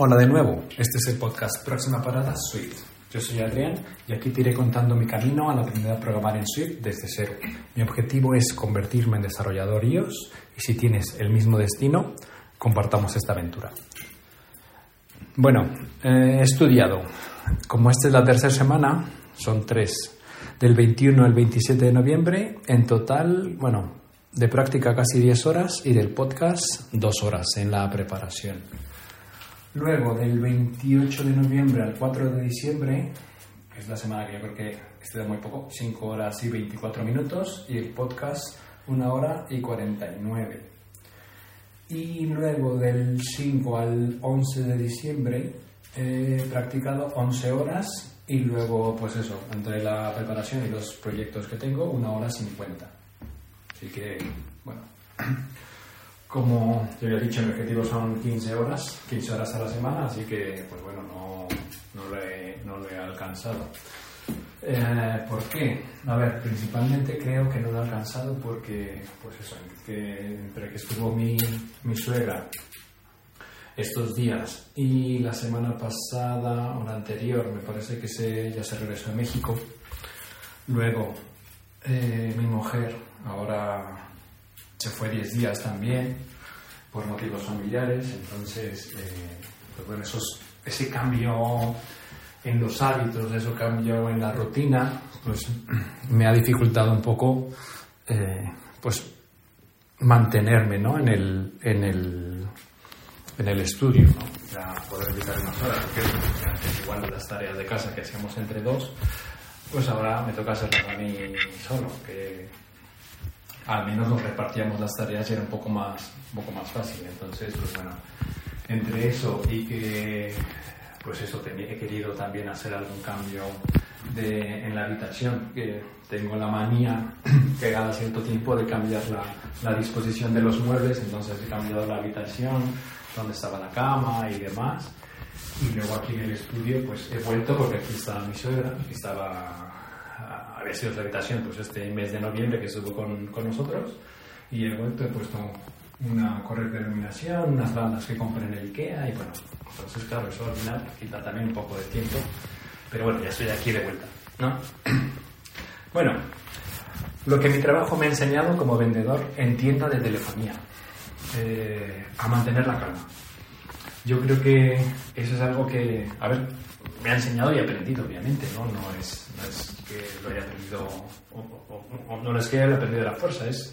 Hola de nuevo, este es el podcast Próxima Parada Swift. Yo soy Adrián y aquí te iré contando mi camino al aprender a programar en Swift desde cero. Mi objetivo es convertirme en desarrollador iOS y si tienes el mismo destino, compartamos esta aventura. Bueno, eh, he estudiado. Como esta es la tercera semana, son tres. Del 21 al 27 de noviembre, en total, bueno, de práctica casi 10 horas y del podcast 2 horas en la preparación. Luego, del 28 de noviembre al 4 de diciembre, que es la semana que yo creo que estudia muy poco, 5 horas y 24 minutos, y el podcast 1 hora y 49. Y luego, del 5 al 11 de diciembre, he practicado 11 horas y luego, pues eso, entre la preparación y los proyectos que tengo, 1 hora 50. Así que, bueno. Como yo había dicho, mi objetivo son 15 horas, 15 horas a la semana, así que, pues bueno, no, no, lo, he, no lo he alcanzado. Eh, ¿Por qué? A ver, principalmente creo que no lo he alcanzado porque, pues eso, entre que estuvo mi, mi suegra estos días y la semana pasada o la anterior, me parece que se, ya se regresó a México. Luego, eh, mi mujer ahora se fue 10 días también por motivos familiares, entonces, eh, pues bueno, ese cambio en los hábitos, ese cambio en la rutina, pues me ha dificultado un poco, eh, pues mantenerme, ¿no? En el, en el, en el estudio, ¿no? Ya poder dedicar unas horas, porque antes igual las tareas de casa que hacíamos entre dos, pues ahora me toca hacerlas a mí solo, que al menos nos repartíamos las tareas y era un poco más, un poco más fácil. Entonces, pues bueno, entre eso y que, pues eso, he querido también hacer algún cambio de, en la habitación, que tengo la manía que cada cierto tiempo de cambiar la, la disposición de los muebles, entonces he cambiado la habitación, donde estaba la cama y demás. Y luego aquí en el estudio, pues he vuelto porque aquí estaba mi suegra, aquí estaba había sido la habitación pues este mes de noviembre que estuvo con, con nosotros y he vuelto, he puesto una correcta iluminación, unas bandas que compré en el IKEA y bueno, entonces claro, eso al final quita también un poco de tiempo, pero bueno, ya estoy aquí de vuelta, ¿no? bueno, lo que mi trabajo me ha enseñado como vendedor en tienda de telefonía, eh, a mantener la calma. Yo creo que eso es algo que, a ver, me ha enseñado y aprendido, obviamente, ¿no? No es, que lo haya aprendido, o, no es que haya aprendido la fuerza, es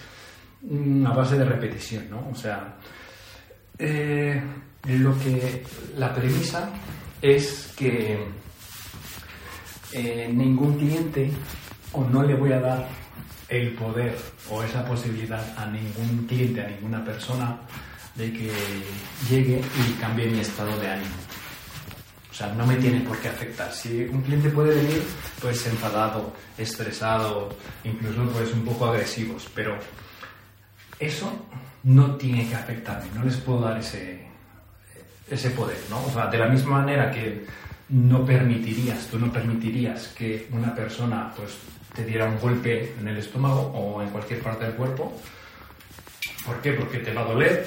una base de repetición, ¿no? O sea, eh, lo que, la premisa es que eh, ningún cliente, o no le voy a dar el poder o esa posibilidad a ningún cliente, a ninguna persona, de que llegue y cambie mi estado de ánimo. O sea, no me tiene por qué afectar. Si un cliente puede venir, pues enfadado, estresado, incluso pues un poco agresivos, pero eso no tiene que afectarme, no les puedo dar ese, ese poder, ¿no? O sea, de la misma manera que no permitirías, tú no permitirías que una persona pues te diera un golpe en el estómago o en cualquier parte del cuerpo. ¿Por qué? Porque te va a doler.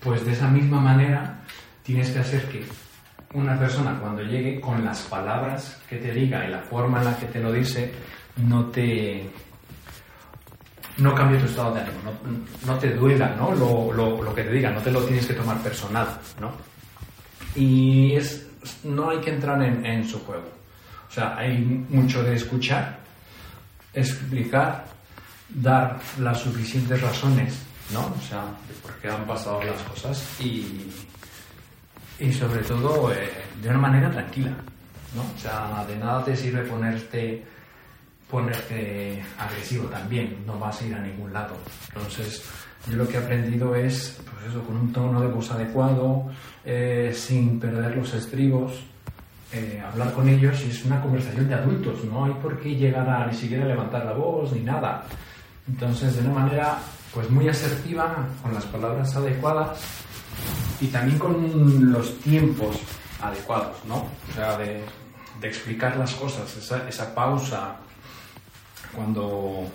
Pues de esa misma manera tienes que hacer que una persona cuando llegue con las palabras que te diga y la forma en la que te lo dice, no te no cambie tu estado de ánimo, no, te duela ¿no? Lo, lo, lo, que te diga, no te lo tienes que tomar personal. ¿no? Y es, no hay que entrar en, en su juego. O sea, hay mucho de escuchar, explicar, dar las suficientes razones, ¿no? O sea, de por qué han pasado las cosas y, y sobre todo eh, de una manera tranquila, ¿no? O sea, de nada te sirve ponerte, ponerte agresivo también, no vas a ir a ningún lado. Entonces, yo lo que he aprendido es, pues eso, con un tono de voz adecuado, eh, sin perder los estribos, eh, hablar con ellos y es una conversación de adultos, no hay por qué llegar a ni siquiera levantar la voz ni nada. Entonces, de una manera pues muy asertiva, con las palabras adecuadas, y también con los tiempos adecuados, ¿no? O sea, de, explicar las cosas, esa, pausa cuando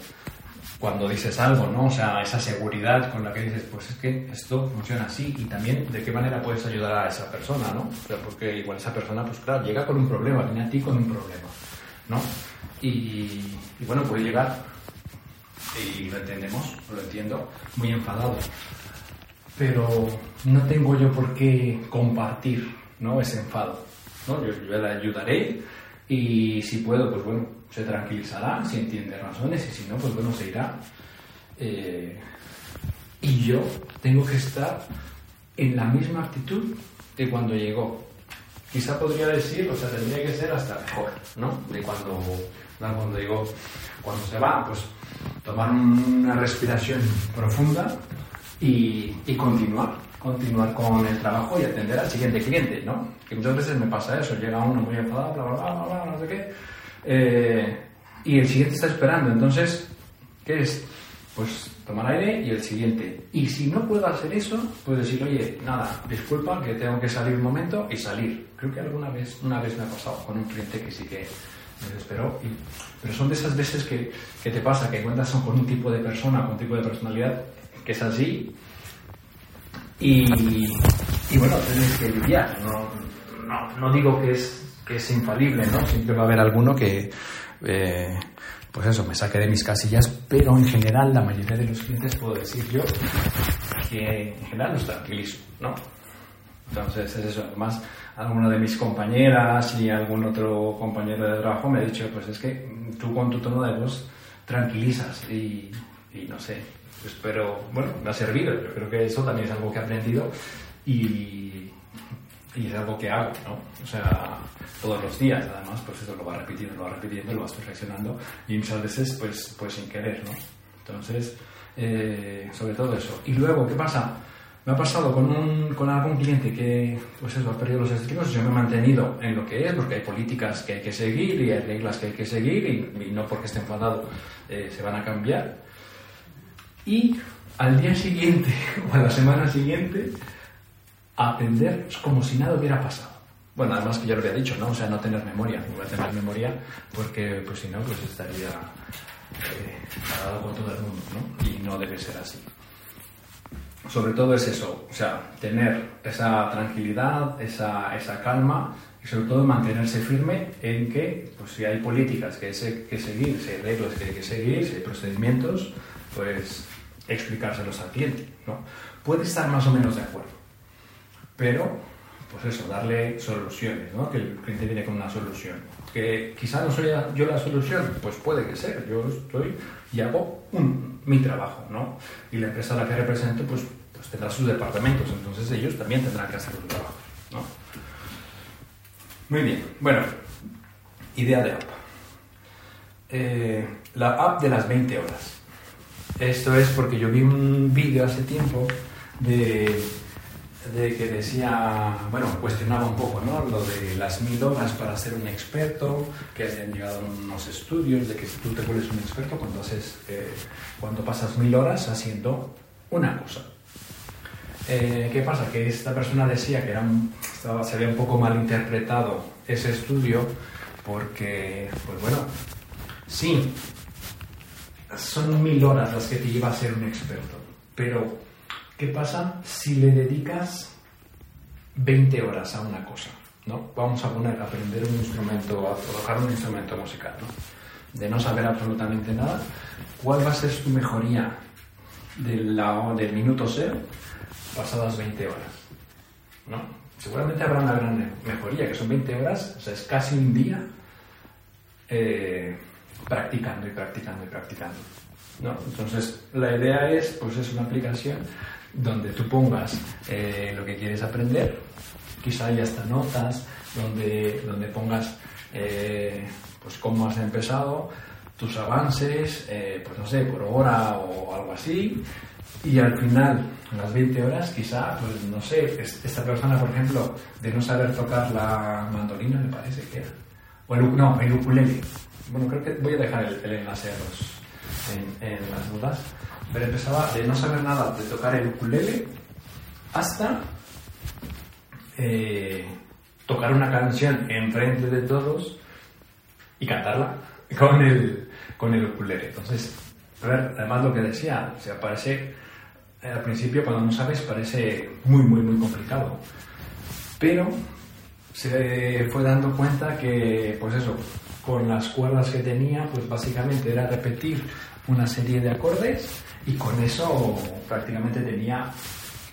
cuando dices algo, ¿no? O sea, esa seguridad con la que dices, pues es que esto funciona así y también de qué manera puedes ayudar a esa persona, ¿no? Porque igual esa persona, pues claro, llega con un problema, viene a ti con un problema, ¿no? Y, y bueno, puede llegar, y lo entendemos, lo entiendo, muy enfadado. Pero no tengo yo por qué compartir, ¿no? Ese enfado, ¿no? Yo, yo le ayudaré y si puedo, pues bueno, se tranquilizará si entiende razones y si no, pues bueno, se irá. Eh, y yo tengo que estar en la misma actitud de cuando llegó. Quizá podría decir, o sea, tendría que ser hasta mejor, ¿no? De cuando, cuando digo, cuando se va, pues tomar una respiración profunda y, y continuar, continuar con el trabajo y atender al siguiente cliente, ¿no? Que muchas veces me pasa eso, llega uno muy enfadado, bla, bla, bla, bla, no sé qué, eh, y el siguiente está esperando. Entonces, ¿qué es? Pues tomar aire y el siguiente. Y si no puedo hacer eso, pues decir, oye, nada, disculpa que tengo que salir un momento y salir. Creo que alguna vez, una vez me ha pasado con un cliente que sí que me desesperó. Y, pero son de esas veces que, que te pasa, que cuentas con un tipo de persona, con un tipo de personalidad que es así. Y, bueno, tienes que lidiar. No, no, digo que es que es infalible, ¿no? Siempre va a haber alguno que, eh, pues eso, me saque de mis casillas, pero en general la mayoría de los clientes puedo decir yo que en general los tranquilizo, ¿no? Entonces es eso, además alguno de mis compañeras y algún otro compañero de trabajo me ha dicho, pues es que tú con tu tono de voz tranquilizas y no sé, pues, pero bueno, me ha servido, yo creo que eso también es algo que he aprendido y, y es algo que hago, ¿no? O sea, todos los días, además, pues eso lo vas repitiendo, lo vas repitiendo, lo vas perfeccionando y muchas veces, pues, pues sin querer, ¿no? Entonces, eh, sobre todo eso. Y luego, ¿qué pasa? Me ha pasado con, un, con algún cliente que, pues eso, ha perdido los estribos, yo me he mantenido en lo que es, porque hay políticas que hay que seguir y hay reglas que hay que seguir y, y no porque esté enfadado eh, se van a cambiar. Y al día siguiente o a la semana siguiente, aprender como si nada hubiera pasado. Bueno, además que ya lo había dicho, ¿no? O sea, no tener memoria. No tener memoria porque, pues si no, pues estaría eh, con todo el mundo, ¿no? Y no debe ser así. Sobre todo es eso, o sea, tener esa tranquilidad, esa, esa calma y sobre todo mantenerse firme en que, pues si hay políticas que hay que seguir, si hay reglas que hay que seguir, si hay procedimientos, pues explicárselos al cliente, ¿no? Puede estar más o menos de acuerdo, pero pues eso, darle soluciones, ¿no? Que el cliente viene con una solución. Que quizá no soy yo la solución, pues puede que sea. Yo estoy y hago mi trabajo, ¿no? Y la empresa a la que represento, pues, pues tendrá sus departamentos, entonces ellos también tendrán que hacer su trabajo, ¿no? Muy bien, bueno, idea de app. Eh, la app de las 20 horas. Esto es porque yo vi un vídeo hace tiempo de de que decía, bueno, cuestionaba un poco, ¿no? Lo de las mil horas para ser un experto, que han llegado unos estudios de que tú te vuelves un experto cuando, haces, eh, cuando pasas mil horas haciendo una cosa. Eh, ¿Qué pasa? Que esta persona decía que era estaba, se había un poco mal interpretado ese estudio porque, pues bueno, sí, son mil horas las que te lleva a ser un experto, pero ¿Qué pasa si le dedicas 20 horas a una cosa? ¿no? Vamos a poner a aprender un instrumento, a tocar un instrumento musical, ¿no? de no saber absolutamente nada. ¿Cuál va a ser tu mejoría del, minuto cero pasadas 20 horas? ¿no? Seguramente habrá una gran mejoría, que son 20 horas, o sea, es casi un día eh, practicando y practicando y practicando. ¿no? Entonces, la idea es, pues es una aplicación donde tú pongas eh, lo que quieres aprender, quizá haya hasta notas, donde, donde pongas eh, pues cómo has empezado, tus avances, eh, pues no sé, por hora o algo así, y al final, las 20 horas, quizá, pues no sé, esta persona, por ejemplo, de no saber tocar la mandolina, me parece que era, o el, no, el ukulele. Bueno, creo que voy a dejar el, enlace en, en las dudas pero empezaba de no saber nada de tocar el ukulele hasta eh, tocar una canción enfrente de todos y cantarla con el, con el ukulele. Entonces, A además lo que decía, o sea, parece, al principio cuando no sabes parece muy, muy, muy complicado. Pero se fue dando cuenta que, pues eso, con las cuerdas que tenía, pues básicamente era repetir una serie de acordes y con eso prácticamente tenía,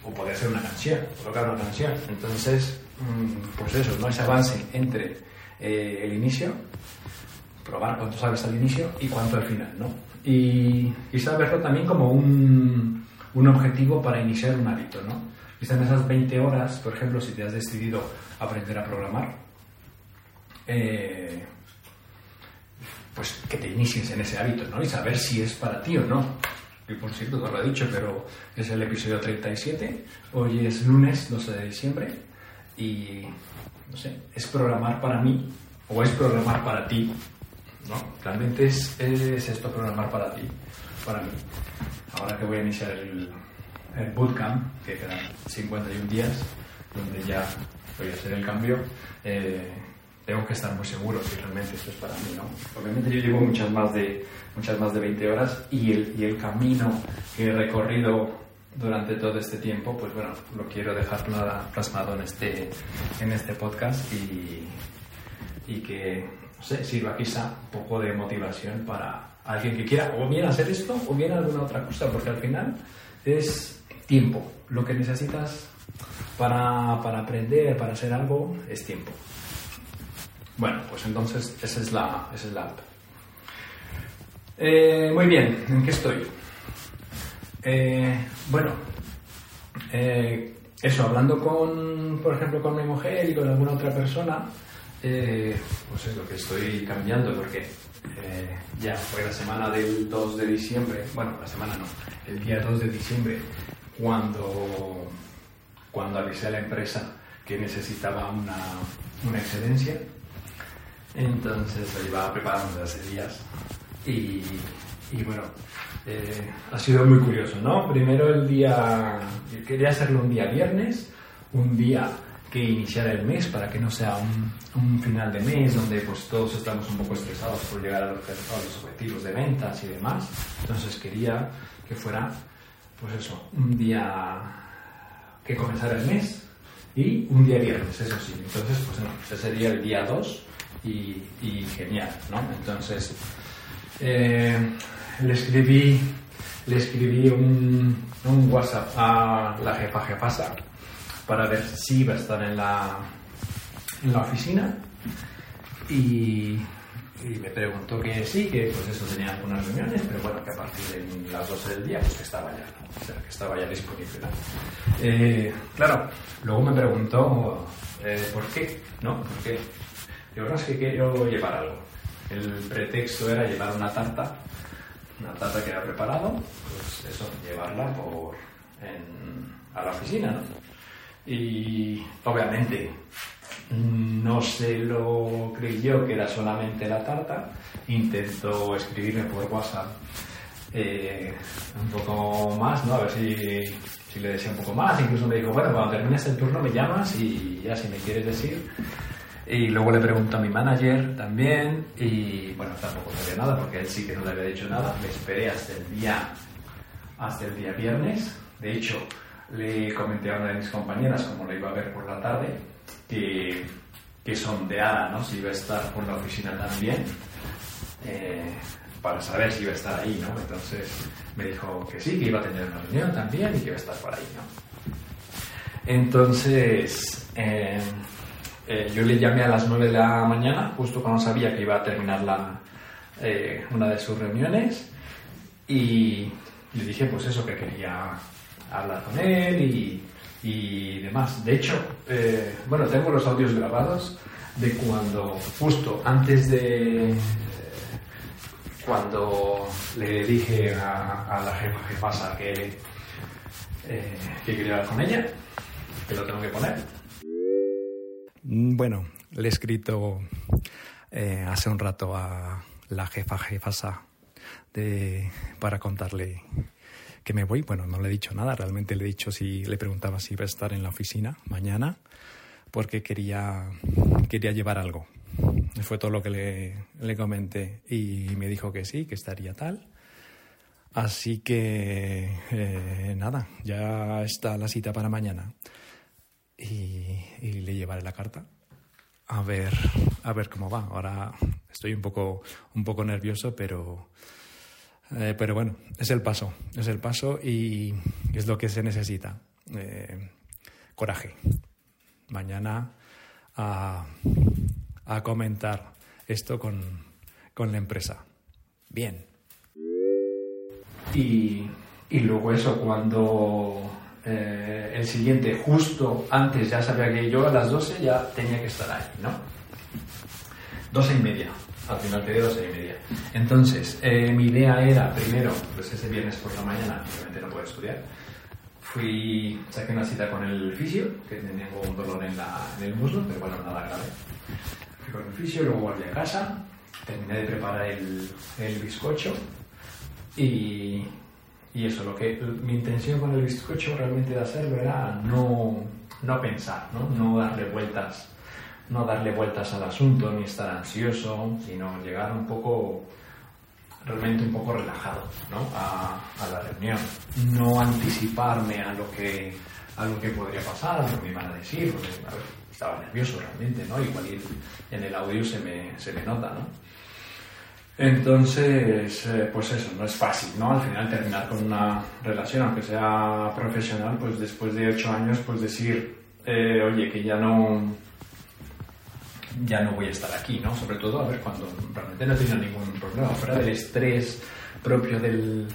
o podía ser una canción, colocar una canción. Entonces, mm, pues eso, ¿no? Ese avance entre eh, el inicio, probar cuánto sabes al inicio y cuánto al final, ¿no? Y, y saberlo también como un, un objetivo para iniciar un hábito, ¿no? En esas 20 horas, por ejemplo, si te has decidido aprender a programar, eh, pues que te inicies en ese hábito, ¿no? Y saber si es para ti o no. Y por cierto, lo he dicho, pero es el episodio 37. Hoy es lunes 12 de diciembre. Y, no sé, ¿es programar para mí o es programar para ti? ¿No? Realmente es, es esto programar para ti, para mí. Ahora que voy a iniciar el, el bootcamp, que quedan 51 días, donde ya voy a hacer el cambio, eh, tengo que estar muy seguro si realmente esto es para mí, ¿no? Obviamente yo llevo muchas más de, muchas más de 20 horas y el, y el camino que he recorrido durante todo este tiempo, pues bueno, lo quiero dejar plasmado en este, en este podcast y, y que, no sé, sirva quizá un poco de motivación para alguien que quiera o bien hacer esto o bien alguna otra cosa, porque al final es tiempo. Lo que necesitas para, para aprender, para hacer algo, es tiempo. Bueno, pues entonces esa es la, esa es la app. Eh, muy bien, ¿en qué estoy? Eh, bueno, eh, eso, hablando con, por ejemplo, con mi mujer y con alguna otra persona, pues es lo que estoy cambiando porque ya fue la semana del 2 de diciembre, bueno, la semana no, el día 2 de diciembre, cuando, cuando avisé a la empresa que necesitaba una, una excedencia entonces lo llevaba preparando desde hace días. Y, bueno, eh, ha sido muy curioso, ¿no? Primero el día, quería hacerlo un día viernes, un día que iniciara el mes para que no sea un, final de mes donde pues todos estamos un poco estresados por llegar a los, objetivos de ventas y demás. Entonces quería que fuera, pues eso, un día que comenzara el mes y un día viernes, eso sí. Entonces, pues no, ese sería el día 2 y, genial, ¿no? Entonces, eh, le escribí, le escribí un, un, WhatsApp a la jefa jefasa para ver si iba a estar en la, en la oficina y, me preguntó que sí, que pues eso tenía algunas reuniones, pero bueno, que a partir de las 12 del día pues que estaba ya, o sea, que estaba ya disponible. Eh, claro, luego me preguntó eh, por qué, ¿no? ¿Por qué? Yo creo que quiero llevar algo. El pretexto era llevar una tarta, una tarta que era preparado, pues eso, llevarla por, a la oficina, ¿no? Y obviamente no se lo creyó que era solamente la tarta, intentó escribirme por WhatsApp eh, un poco más, ¿no? A ver si, si, le decía un poco más. Incluso me dijo, bueno, cuando termines el turno me llamas y ya si me quieres decir, y luego le pregunto a mi manager también y bueno, tampoco sabía nada porque él sí que no le había dicho nada. Me esperé hasta el día, hasta el día viernes. De hecho, le comenté a una de mis compañeras, como lo iba a ver por la tarde, que, que sondeara ¿no? si iba a estar por la oficina también. Eh, para saber si iba a estar ahí, ¿no? Entonces me dijo que sí, que iba a tener una reunión también y que iba a estar por ahí, ¿no? Entonces, eh, eh, yo le llamé a las 9 de la mañana, justo cuando sabía que iba a terminar la, una de sus reuniones, y le dije pues eso, que quería hablar con él y, y demás. De hecho, eh, bueno, tengo los audios grabados de cuando, justo antes de... cuando le dije a, la jefa pasa que, que quería hablar con ella, que lo tengo que poner. Bueno, le he escrito eh, hace un rato a la jefa jefasa de, para contarle que me voy. Bueno, no le he dicho nada, realmente le he dicho si le preguntaba si iba a estar en la oficina mañana porque quería, quería llevar algo. Fue todo lo que le, le comenté y me dijo que sí, que estaría tal. Así que eh, nada, ya está la cita para mañana y, le llevaré la carta a ver a ver cómo va. Ahora estoy un poco un poco nervioso, pero eh, pero bueno, es el paso, es el paso y es lo que se necesita. Eh, coraje. Mañana a, comentar esto con, con la empresa. Bien. Y, y luego eso, cuando eh, el siguiente, justo antes, ya sabía que yo a las 12 ya tenía que estar ahí, ¿no? 12 y media, al final quedé 12 y media. Entonces, eh, mi idea era, primero, pues ese viernes por la mañana, obviamente no puedo estudiar, fui, saqué una cita con el fisio, que tenía un dolor en, la, en el muslo, pero bueno, nada grave. Fui con el fisio, luego volví a casa, terminé de preparar el, el bizcocho y, y eso, lo que mi intención con el bizcocho realmente de hacerlo era no, no pensar, ¿no? no darle vueltas no darle vueltas al asunto ni estar ansioso, sino llegar un poco, realmente un poco relajado ¿no? a, la reunión. No anticiparme a lo que, a que podría pasar, a lo que me iban a decir, porque estaba nervioso realmente, ¿no? Igual en el audio se me, se me nota, ¿no? Entonces, eh, pues eso, no es fácil, ¿no? Al final terminar con una relación, aunque sea profesional, pues después de ocho años, pues decir, eh, oye, que ya no, ya no voy a estar aquí, ¿no? Sobre todo, a ver, cuando realmente no he tenido ningún problema, fuera del estrés propio del,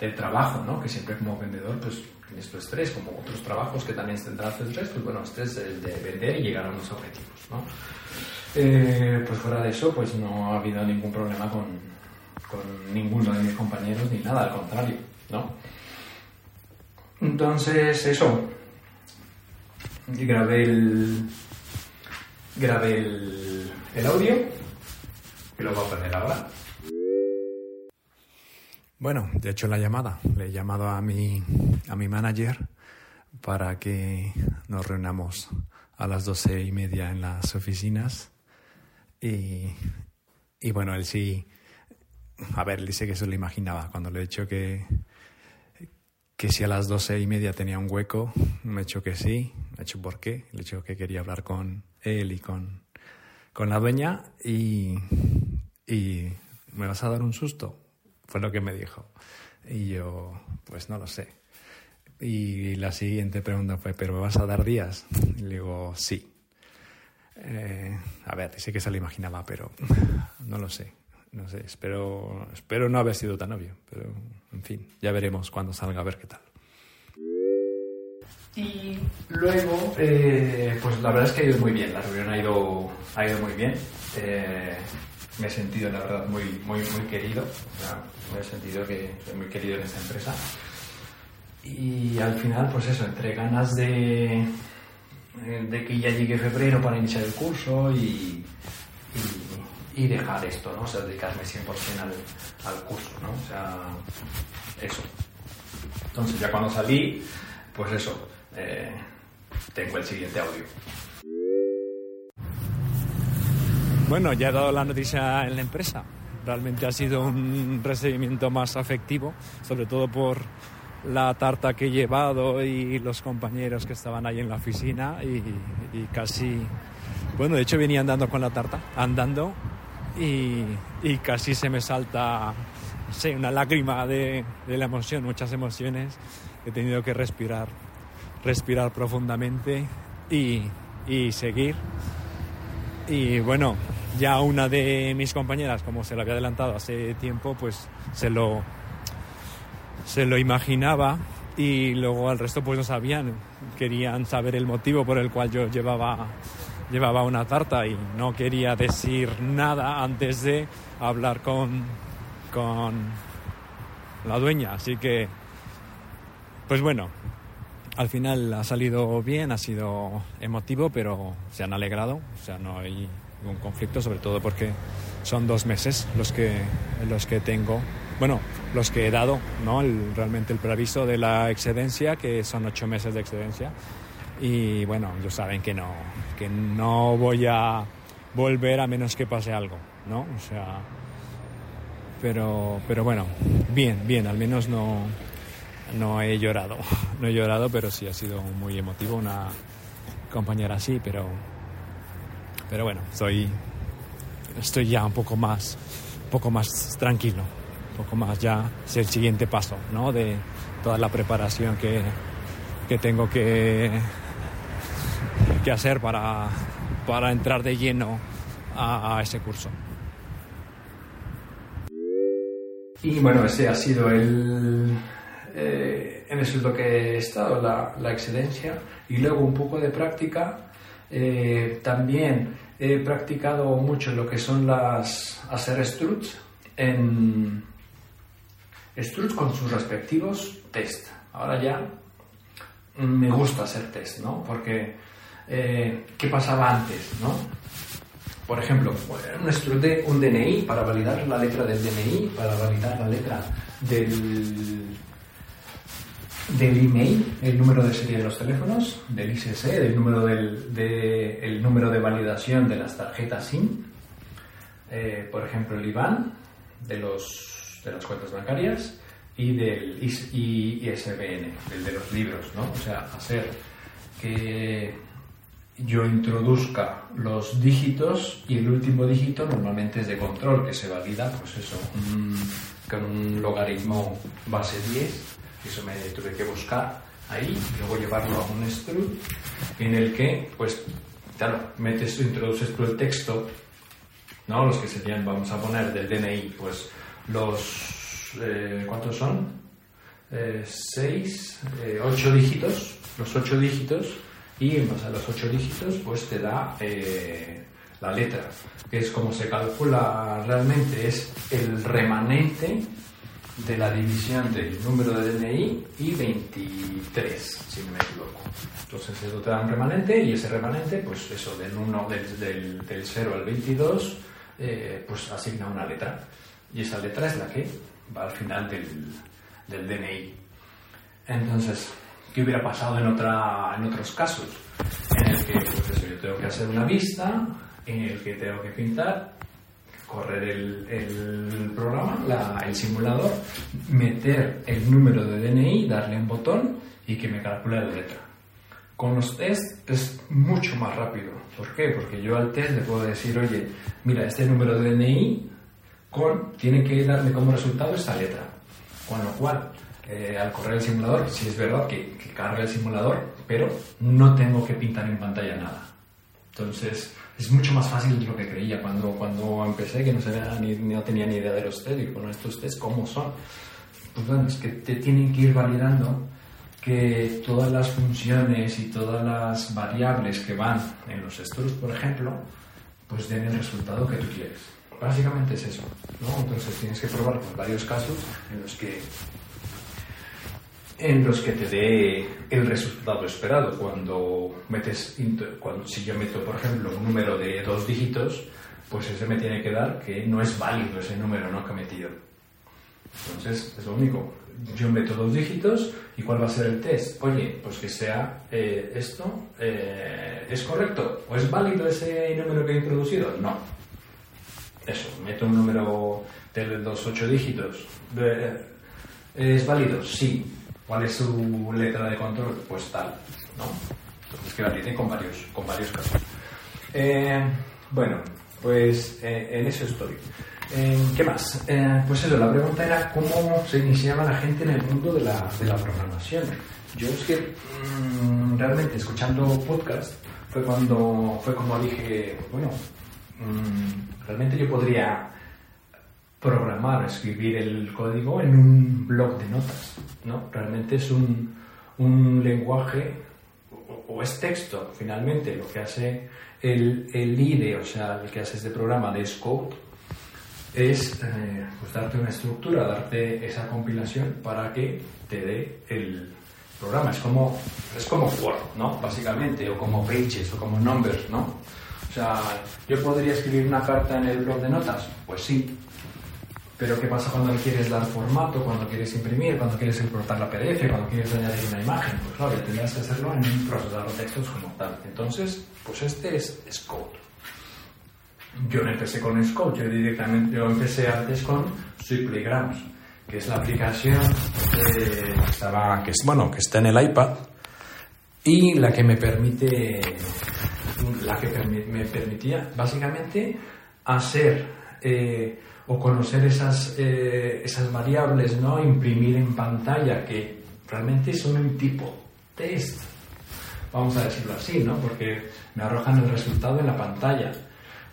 del trabajo, ¿no? Que siempre como vendedor, pues tienes tu estrés, como otros trabajos que también tendrás tu estrés, pues bueno, estrés es el de vender y llegar a unos objetivos, ¿no? Eh, pues fuera de eso, pues no ha habido ningún problema con, con ninguno de mis compañeros ni nada, al contrario, ¿no? Entonces, eso. Grabé el. Grabé el, audio y lo voy a poner ahora. Bueno, de hecho la llamada. Le he llamado a mi, a mi manager para que nos reunamos a las doce y media en las oficinas y, y bueno, él sí, a ver, él dice que se lo imaginaba. Cuando le he dicho que, que si a las doce y media tenía un hueco, me ha dicho que sí, me ha dicho por qué, le he dicho que quería hablar con él y con, con la dueña y, y me vas a dar un susto, fue lo que me dijo. Y yo, pues no lo sé. Y la siguiente pregunta fue, ¿pero me vas a dar días? Y le digo, sí. Eh, a ver, dice que se lo imaginaba, pero no lo sé. No sé, espero, espero no haber sido tan obvio, pero en fin, ya veremos cuando salga a ver qué tal. Y luego, eh, pues la verdad es que ha ido muy bien, la reunión ha ido, ha ido muy bien. Eh, me he sentido, la verdad, muy, muy, muy querido. me he sentido que soy muy querido en esta empresa. Y al final, pues eso, entre ganas de, de que ya llegue febrero para iniciar el curso y, y, dejar esto, ¿no? O sea, dedicarme 100% al, al curso, ¿no? O sea, eso. Entonces, ya cuando salí, pues eso, eh, tengo el siguiente audio. Bueno, ya he dado la noticia en la empresa. Realmente ha sido un recibimiento más afectivo, sobre todo por la tarta que he llevado y los compañeros que estaban ahí en la oficina y, casi, bueno, de hecho venía andando con la tarta, andando y, casi se me salta, sí, una lágrima de, de, la emoción, muchas emociones. He tenido que respirar, respirar profundamente y, y seguir. Y bueno, ya una de mis compañeras, como se lo había adelantado hace tiempo, pues se lo, se lo imaginaba y luego al resto pues no sabían, querían saber el motivo por el cual yo llevaba, llevaba una tarta y no quería decir nada antes de hablar con, con la dueña, así que pues bueno, al final ha salido bien, ha sido emotivo, pero se han alegrado, o sea, no hay ningún conflicto, sobre todo porque son dos meses los que, los que tengo bueno, los que he dado, ¿no? realmente el preaviso de la excedencia, que son ocho meses de excedencia. Y bueno, ellos saben que no, que no voy a volver a menos que pase algo, ¿no? O sea, pero, pero bueno, bien, bien, al menos no, no he llorado. No he llorado, pero sí ha sido muy emotivo una compañera así, pero, pero bueno, estoy, estoy ya un poco más, un poco más tranquilo, un poco más ya es el siguiente paso, ¿no? De toda la preparación que, que tengo que, que hacer para, para entrar de lleno a, a ese curso. Y bueno, ese ha sido el, eh, en eso es lo que he estado, la, la, excelencia. Y luego un poco de práctica. Eh, también he practicado mucho lo que son las hacer struts en struts con sus respectivos test. Ahora ya me gusta hacer test, ¿no? Porque eh, ¿qué pasaba antes, no? Por ejemplo, un strut de un DNI para validar la letra del DNI, para validar la letra del, del email, el número de serie de los teléfonos, del ISS, del número del de, el número de validación de las tarjetas SIM, eh, por ejemplo, el IBAN de, los, de las cuentas bancarias y del ISBN, el de los libros, ¿no? O sea, hacer que yo introduzca los dígitos y el último dígito normalmente es de control, que se valida, pues eso, con un logaritmo base 10, eso me tuve que buscar ahí, y luego llevarlo a un strut en el que, pues, claro, metes, introduces tú el texto, ¿no? Los que serían, vamos a poner, del DNI, pues, los, eh, ¿cuántos son? Eh, seis, eh, ocho dígitos, los ocho dígitos, y en base a los ocho dígitos pues te da eh, la letra, que es como se calcula realmente, es el remanente de la división del número de DNI y 23, si no me equivoco. Entonces eso te da un remanente y ese remanente, pues eso, del, 1, del, del, del 0 al 22, eh, pues asigna una letra. Y esa letra es la que va al final del, del DNI. Entonces, ¿Qué hubiera pasado en, otra, en otros casos? En el que pues yo tengo que hacer una vista, en el que tengo que pintar, correr el, programa, el simulador, meter el número de DNI, darle un botón y que me calcule la letra. Con los test es mucho más rápido. ¿Por qué? Porque yo al test le puedo decir, oye, mira, este número de DNI con, tiene que darme como resultado esta letra. Con lo cual, eh, al correr el simulador, sí es verdad que, que carga el simulador, pero no tengo que pintar en pantalla nada. Entonces, es mucho más fácil de lo que creía cuando, cuando empecé, que no, sabía, ni, no tenía ni idea de los test, y bueno, estos test, ¿cómo son? Pues bueno, es que te tienen que ir validando que todas las funciones y todas las variables que van en los struts, por ejemplo, pues den el resultado que tú quieres. Básicamente es eso, ¿no? Entonces tienes que probar con varios casos en los que en los que te dé el resultado esperado. Cuando metes, cuando, si yo meto, por ejemplo, un número de dos dígitos, pues ese me tiene que dar que no es válido ese número ¿no? que he metido. Entonces, es lo único. Yo meto dos dígitos y ¿cuál va a ser el test? Oye, pues que sea eh, esto, eh, ¿es correcto? ¿O es válido ese número que he introducido? No. Eso, meto un número de los ocho dígitos. ¿Es válido? Sí. ¿Cuál es su letra de control? Pues tal, ¿no? Entonces que la tiene con varios, con varios casos. Eh, bueno, pues eh, en eso estoy. Eh, ¿Qué más? Pues eso, la pregunta era cómo se iniciaba la gente en el mundo de la, de la programación. Yo es que mmm, realmente escuchando podcast fue cuando fue como dije, bueno, mmm, realmente yo podría programar, escribir el código en un blog de notas. ¿No? Realmente es un, un lenguaje o, es texto, finalmente, lo que hace el, el IDE, o sea, el que hace este programa de Scout, es eh, pues darte una estructura, darte esa compilación para que te dé el programa. Es como, es como Word, ¿no? Básicamente, o como Pages, o como Numbers, ¿no? O sea, ¿yo podría escribir una carta en el blog de notas? Pues sí, pero ¿qué pasa cuando le quieres dar formato, cuando quieres imprimir, cuando quieres importar la PDF, cuando quieres añadir una imagen? Pues claro, tendrás que hacerlo en procesador de textos como tal. Entonces, pues este es, Code. yo no empecé con Scope, yo directamente, yo empecé antes con Playgrounds, que es la aplicación que estaba, que bueno, que está en el iPad y la que me permite, la que me permitía básicamente hacer eh, o conocer esas, eh, esas variables, ¿no? Imprimir en pantalla que realmente son un tipo test, vamos a decirlo así, ¿no? Porque me arrojan el resultado en la pantalla.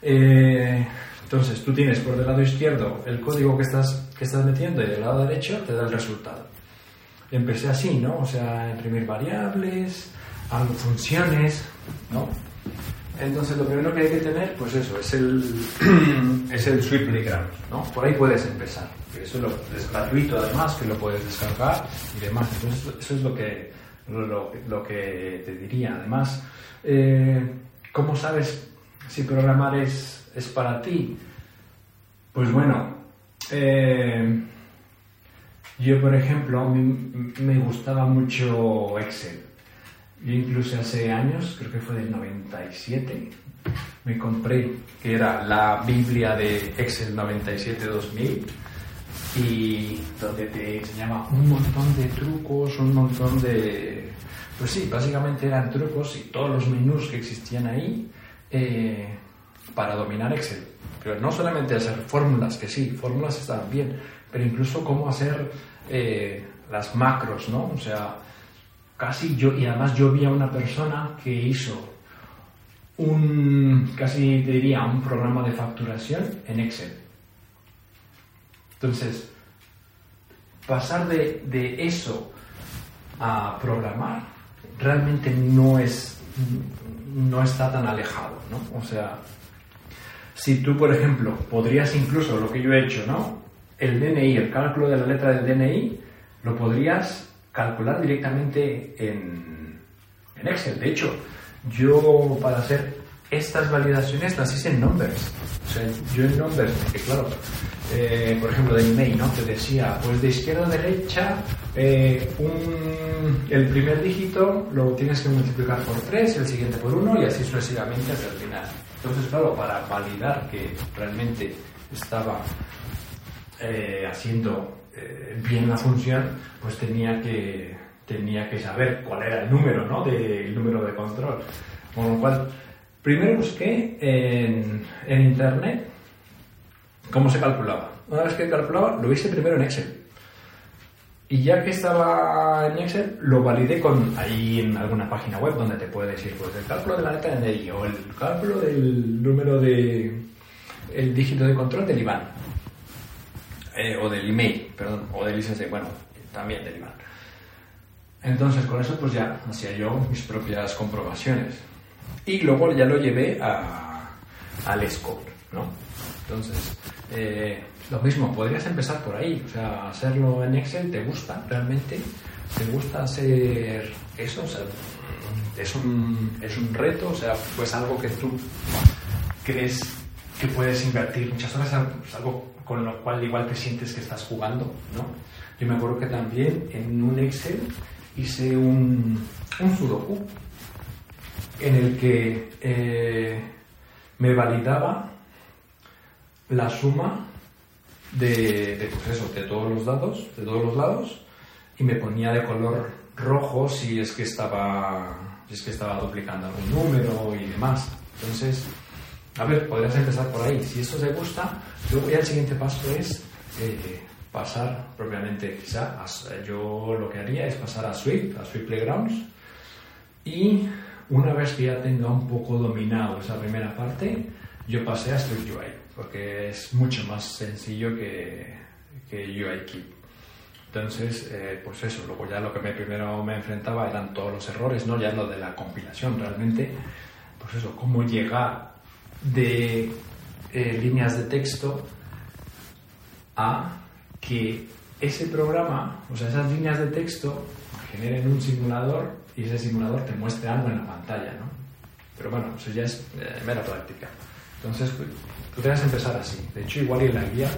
Eh, entonces, tú tienes por el lado izquierdo el código que estás, que estás metiendo y del lado derecho te da el resultado. Empecé así, ¿no? O sea, imprimir variables, algo funciones, ¿no? Entonces, lo primero que hay que tener, pues eso, es el, es el ¿no? Por ahí puedes empezar. Eso es gratuito, además, que lo puedes descargar y demás. Entonces, eso es lo que, lo, lo que te diría. Además, eh, ¿cómo sabes si programar es, es para ti? Pues bueno, eh, yo, por ejemplo, me gustaba mucho Excel. Yo incluso hace años, creo que fue del 97, me compré, que era la Biblia de Excel 97-2000, y donde te enseñaba un montón de trucos, un montón de... Pues sí, básicamente eran trucos y todos los menús que existían ahí eh, para dominar Excel. Pero no solamente hacer fórmulas, que sí, fórmulas estaban bien, pero incluso cómo hacer eh, las macros, ¿no? O sea, casi yo, y además yo vi a una persona que hizo un, casi diría, un programa de facturación en Excel. Entonces, pasar de, de eso a programar realmente no es no está tan alejado, ¿no? O sea, si tú, por ejemplo, podrías incluso lo que yo he hecho, ¿no? El DNI, el cálculo de la letra del DNI, lo podrías calcular directamente en, Excel. De hecho, yo para hacer estas validaciones las hice en Numbers. O sea, yo en Numbers, porque claro, eh, por ejemplo, de email, ¿no? Te decía, pues de izquierda a derecha, eh, el primer dígito lo tienes que multiplicar por 3, el siguiente por 1 y así sucesivamente hasta el final. Entonces, claro, para validar que realmente estaba eh, haciendo eh, bien la función, pues tenía que, tenía que saber cuál era el número, ¿no? De, número de control. Con lo cual, primero busqué en, en internet cómo se calculaba. Una vez que calculaba, lo hice primero en Excel. Y ya que estaba en Excel, lo validé con ahí en alguna página web donde te puede decir, pues el cálculo de la letra de DNI o el cálculo del número de el dígito de control del IBAN. Eh, o del email, perdón, o del licencia, bueno, también del IBAN. Entonces, con eso, pues ya hacía yo mis propias comprobaciones. Y luego ya lo llevé a, al scope, ¿no? Entonces, eh, lo mismo, podrías empezar por ahí, o sea, hacerlo en Excel, ¿te gusta realmente? ¿Te gusta hacer eso? O sea, es un, es un reto, o sea, pues algo que tú crees que puedes invertir muchas horas, es algo con lo cual igual te sientes que estás jugando, ¿no? Yo me acuerdo que también en un Excel hice un, un sudoku en el que eh, me validaba la suma de, de, pues eso, de todos los datos, de todos los lados, y me ponía de color rojo si es que estaba, si es que estaba duplicando algún número y demás. Entonces, a ver, podrías empezar por ahí. Si eso te gusta, luego ya el siguiente paso es eh, pasar propiamente, quizá, yo lo que haría es pasar a Swift, a Swift Playgrounds, y una vez que ya tenga un poco dominado esa primera parte, yo pasé a Swift UI, porque es mucho más sencillo que, que UI Keep. Entonces, eh, pues eso, luego ya lo que me primero me enfrentaba eran todos los errores, no ya lo de la compilación realmente, pues eso, cómo llegar de eh, líneas de texto a que ese programa, o sea, esas líneas de texto generen un simulador y ese simulador te muestre algo en la pantalla, ¿no? Pero bueno, eso ya es eh, mera práctica. Entonces, pues, tú debes empezar así. De hecho, igual en la guía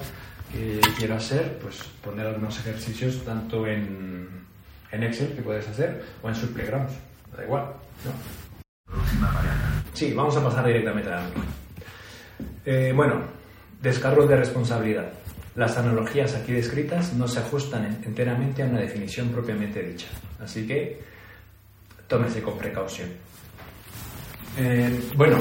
que quiero hacer, pues poner algunos ejercicios tanto en, en Excel que puedes hacer o en sus playgrounds. Da igual, ¿no? Sí, vamos a pasar directamente a la Eh, bueno, descargos de responsabilidad. Las analogías aquí descritas no se ajustan enteramente a una definición propiamente dicha, así que tómese con precaución. Eh, bueno,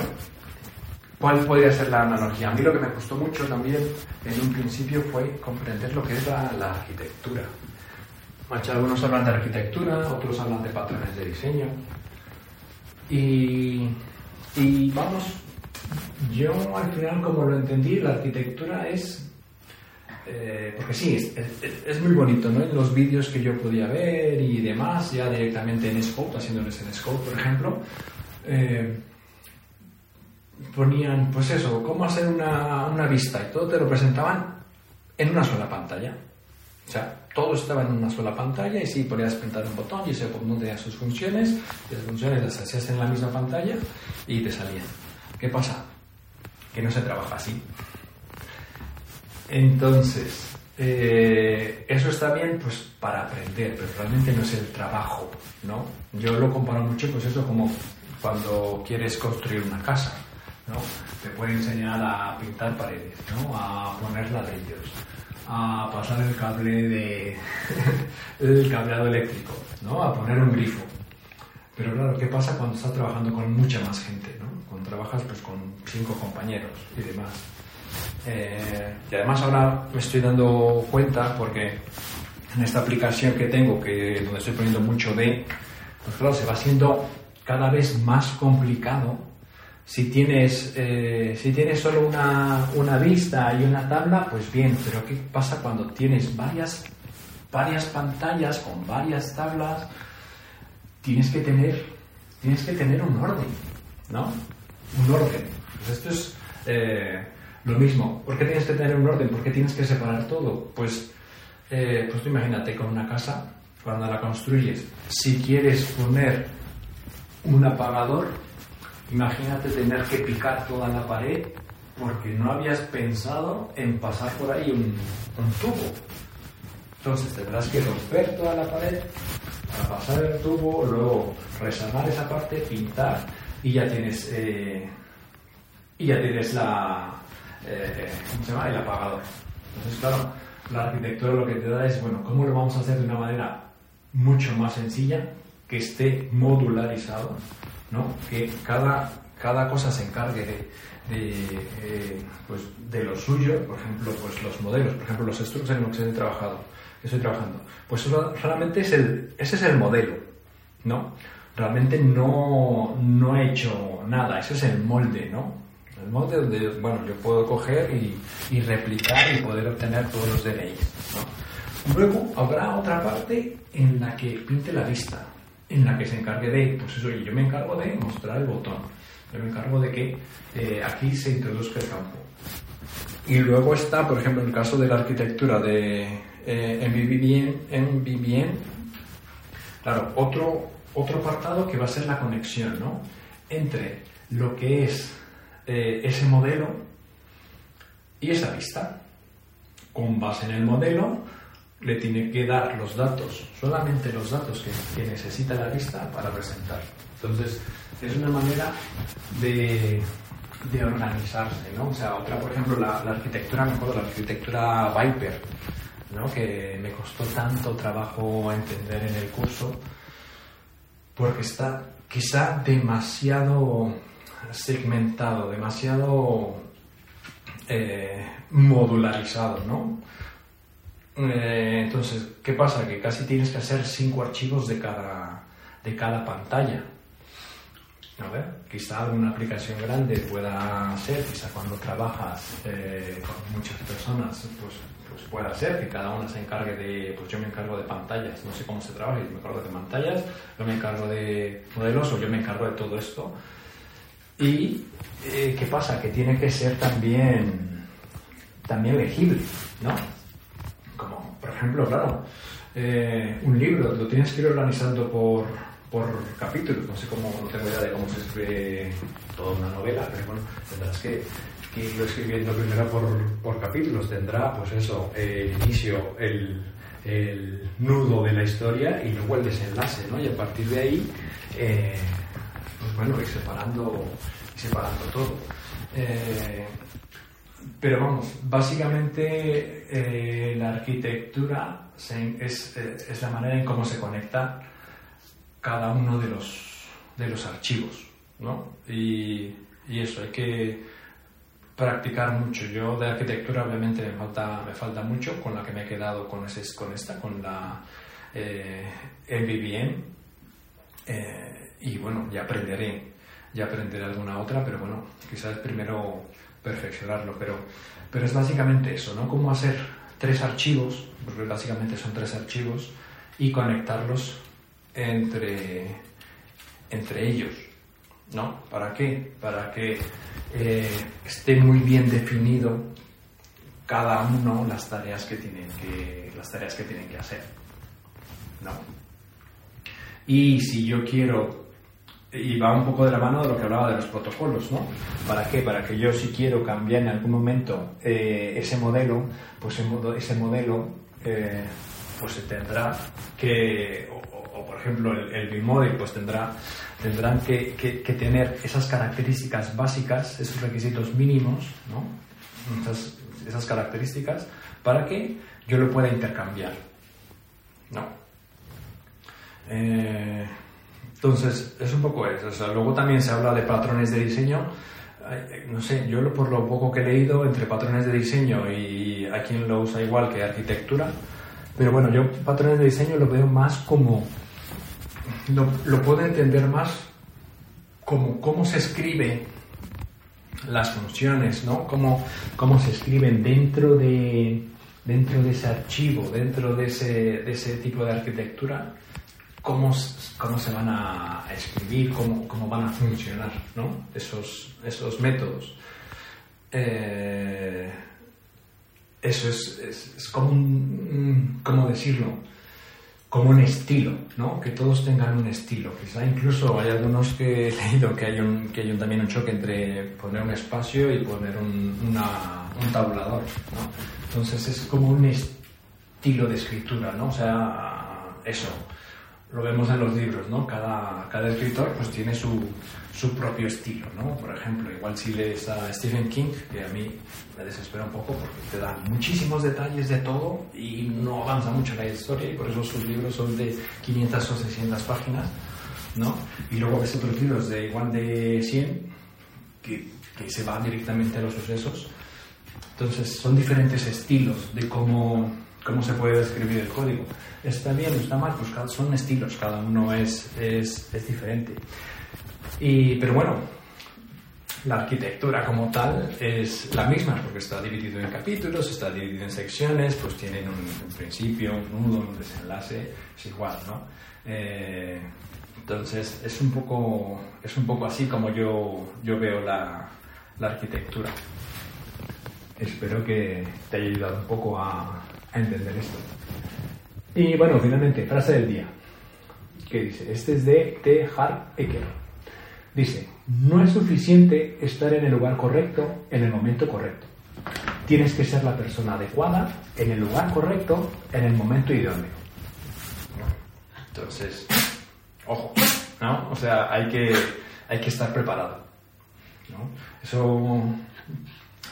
¿cuál podría ser la analogía? A mí lo que me costó mucho también en un principio fue comprender lo que es la, arquitectura. Algunos hablan de arquitectura, otros hablan de patrones de diseño. Y, y vamos, yo al final como lo entendí, la arquitectura es eh, porque sí, es, muy bonito, ¿no? En los vídeos que yo podía ver y demás, ya directamente en Scope, haciéndoles en Scope, por ejemplo, eh, ponían, pues eso, cómo hacer una, una, vista y todo te lo presentaban en una sola pantalla. O sea, todo estaba en una sola pantalla y sí, podías pintar un botón y ese botón tenía sus funciones y las funciones las hacías en la misma pantalla y te salían. ¿Qué pasa? Que no se trabaja así. Entonces, eh, eso está bien pues para aprender, pero realmente no es el trabajo, ¿no? Yo lo comparo mucho pues eso como cuando quieres construir una casa, ¿no? Te puede enseñar a pintar paredes, ¿no? A poner ladrillos, a pasar el cable de el cableado eléctrico, ¿no? A poner un grifo. Pero claro, ¿qué pasa cuando estás trabajando con mucha más gente, ¿no? Cuando trabajas pues con cinco compañeros y demás. Eh, y además ahora me estoy dando cuenta porque en esta aplicación que tengo, que donde estoy poniendo mucho de, pues claro, se va haciendo cada vez más complicado. Si tienes, eh, si tienes solo una, una, vista y una tabla, pues bien, pero ¿qué pasa cuando tienes varias, varias pantallas con varias tablas? Tienes que tener, tienes que tener un orden, ¿no? Un orden. Pues esto es, eh, lo mismo, ¿por qué tienes que tener un orden? ¿Por qué tienes que separar todo? Pues, eh, pues tú imagínate con una casa, cuando la construyes, si quieres poner un apagador, imagínate tener que picar toda la pared porque no habías pensado en pasar por ahí un, tubo. Entonces tendrás que romper toda la pared para pasar el tubo, luego resanar esa parte, pintar y ya tienes, eh, y ya tienes la, eh, ¿cómo? El apagador. Entonces, claro, la arquitectura lo que te da es, bueno, ¿cómo lo vamos a hacer de una manera mucho más sencilla, que esté modularizado, ¿no? Que cada, cada cosa se encargue de, eh, pues, de lo suyo, por ejemplo, pues los modelos, por ejemplo, los estructos en los que estoy, trabajado, estoy trabajando. Pues realmente es el, ese es el modelo, ¿no? Realmente no, no he hecho nada, ese es el molde, ¿no? el molde donde bueno, yo puedo coger y, replicar y poder obtener todos los DNI. Luego habrá otra parte en la que pinte la vista, en la que se encargue de, pues eso, yo me encargo de mostrar el botón, yo me encargo de que eh, aquí se introduzca el campo. Y luego está, por ejemplo, el caso de la arquitectura de eh, Vivien, claro, otro, otro apartado que va a ser la conexión ¿no? entre lo que es eh, ese modelo y esa vista. Con base en el modelo, le tiene que dar los datos, solamente los datos que, necesita la vista para presentar. Entonces, es una manera de, de organizarse, ¿no? O sea, otra, por ejemplo, la, arquitectura, me acuerdo, la arquitectura Viper, ¿no? Que me costó tanto trabajo entender en el curso, porque está quizá demasiado segmentado, demasiado eh, modularizado, ¿no? Eh, entonces, ¿qué pasa? Que casi tienes que hacer cinco archivos de cada, de cada pantalla. A ver, quizá alguna aplicación grande pueda ser, quizá cuando trabajas eh, con muchas personas, pues, pues pueda ser que cada una se encargue de, pues yo me encargo de pantallas, no sé cómo se trabaja, yo me encargo de pantallas, yo me encargo de modelos o yo me encargo de todo esto y eh, ¿qué pasa? Que tiene que ser también, también legible, ¿no? Por ejemplo, claro, eh, un libro lo tienes que ir organizando por, por capítulos. No sé cómo, no tengo idea de cómo se escribe toda una novela, pero bueno, tendrás que, que irlo escribiendo primero por, por capítulos. Tendrá, pues eso, el inicio, el, el nudo de la historia y luego el desenlace, ¿no? Y a partir de ahí, eh, pues bueno, ir separando, separando todo. Eh, pero vamos, básicamente eh, la arquitectura es, es, la manera en cómo se conecta cada uno de los, de los archivos, ¿no? Y, y eso, hay que practicar mucho. Yo de arquitectura obviamente me falta, me falta mucho, con la que me he quedado con, ese, con esta, con la eh, MVVM. Eh, y bueno, ya aprenderé, ya aprenderé alguna otra, pero bueno, quizás primero perfeccionarlo. Pero, pero es básicamente eso, ¿no? Cómo hacer tres archivos, porque básicamente son tres archivos, y conectarlos entre, entre ellos. ¿no? ¿Para qué? Para que eh, esté muy bien definido cada uno las tareas que tienen que, las tareas que, tienen que hacer, ¿no? Y si yo quiero, y va un poco de la mano de lo que hablaba de los protocolos, ¿no? ¿Para qué? Para que yo si quiero cambiar en algún momento eh, ese modelo, pues ese modelo eh, pues se tendrá que, o, por ejemplo el, el Bimodel pues tendrá tendrán que, tener esas características básicas, esos requisitos mínimos, ¿no? esas, características, para que yo lo pueda intercambiar. ¿no? Eh, entonces, es un poco eso. luego también se habla de patrones de diseño. No sé, yo por lo poco que he leído, entre patrones de diseño y hay quien lo usa igual que arquitectura, pero bueno, yo patrones de diseño lo veo más como lo, lo puedo entender más como cómo se escribe las funciones, ¿no? Cómo, cómo se escriben dentro de, dentro de ese archivo, dentro de ese, de ese tipo de arquitectura, cómo, cómo se van a escribir, cómo, cómo van a funcionar, ¿no? Esos, esos métodos. Eh, eso es, es, es como un, ¿cómo decirlo? como un estilo, ¿no? Que todos tengan un estilo. Quizá incluso hay algunos que he leído que hay, un, que hay también un choque entre poner un espacio y poner un, un tabulador, ¿no? Entonces es como un estilo de escritura, ¿no? O sea, eso, lo vemos en los libros, ¿no? Cada, cada escritor pues tiene su, su propio estilo, ¿no? Por ejemplo, igual si lees a Stephen King, que a mí me desespera un poco porque te da muchísimos detalles de todo y no avanza mucho la historia y por eso sus libros son de 500 o 600 páginas, ¿no? Y luego ves otros libros de igual de 100 que, que se van directamente a los sucesos. Entonces son diferentes estilos de cómo, cómo se puede describir el código. Está bien, está mal, pues son estilos, cada uno es, es, es diferente. Y, pero bueno, la arquitectura como tal es la misma, porque está dividido en capítulos, está dividido en secciones, pues tienen un, principio, un nudo, un desenlace, es igual, ¿no? Eh, entonces es un poco, es un poco así como yo, yo veo la, la arquitectura. Espero que te haya ayudado un poco a, a entender esto. Y bueno, finalmente, frase del día. ¿Qué dice? Este es de T. Ecker. Dice, no es suficiente estar en el lugar correcto en el momento correcto. Tienes que ser la persona adecuada en el lugar correcto en el momento idóneo. Entonces, ojo, ¿no? O sea, hay que, hay que estar preparado. ¿no? Eso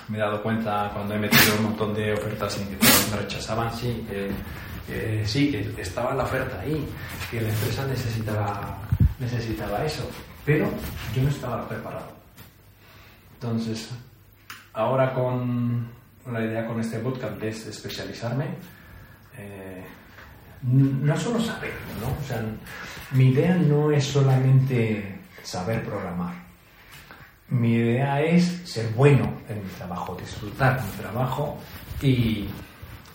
me he dado cuenta cuando he metido un montón de ofertas en que me rechazaban, sí, que, sí, que estaba la oferta ahí, que la empresa necesitaba, necesitaba eso pero yo no estaba preparado. Entonces, ahora con la idea con este bootcamp es especializarme, eh, no solo saber, ¿no? O sea, mi idea no es solamente saber programar. Mi idea es ser bueno en mi trabajo, disfrutar mi trabajo y,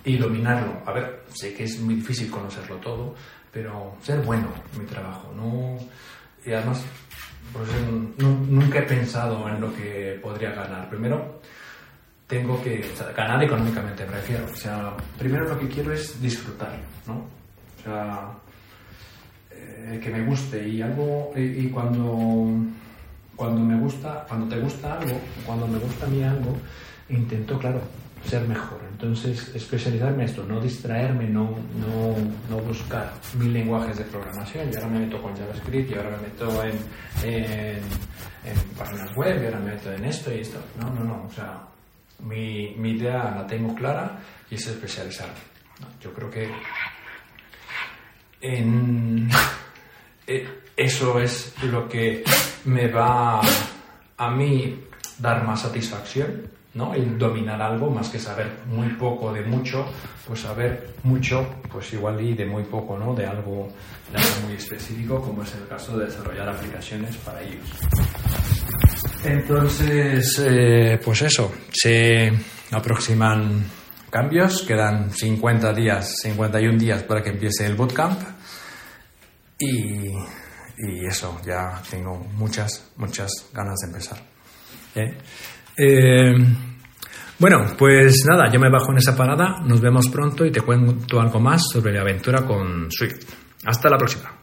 y dominarlo. A ver, sé que es muy difícil conocerlo todo, pero ser bueno en mi trabajo. No, y además pues nunca he pensado en lo que podría ganar. Primero, tengo que ganar económicamente, me refiero. O sea, primero lo que quiero es disfrutar, ¿no? O sea, eh, que me guste y algo, y, cuando, cuando me gusta, cuando te gusta algo, cuando me gusta a mí algo, intento, claro, ser mejor. Entonces, especializarme en esto, no distraerme, no, no, no, buscar mil lenguajes de programación. Y ahora me meto con JavaScript, y ahora me meto en, en, páginas web, y ahora me meto en esto y esto. No, no, no. O sea, Mi, mi idea la tengo clara y es especializar. Yo creo que en, eso es lo que me va a mí dar más satisfacción, ¿no? El dominar algo más que saber muy poco de mucho, pues saber mucho, pues igual y de muy poco, ¿no? De algo, de algo muy específico, como es el caso de desarrollar aplicaciones para ellos. Entonces, eh, pues eso, se aproximan cambios, quedan 50 días, 51 días para que empiece el bootcamp y, y eso, ya tengo muchas, muchas ganas de empezar. ¿Eh? Bueno, pues nada, yo me bajo en esa parada, nos vemos pronto y te cuento algo más sobre la aventura con Swift. Hasta la próxima.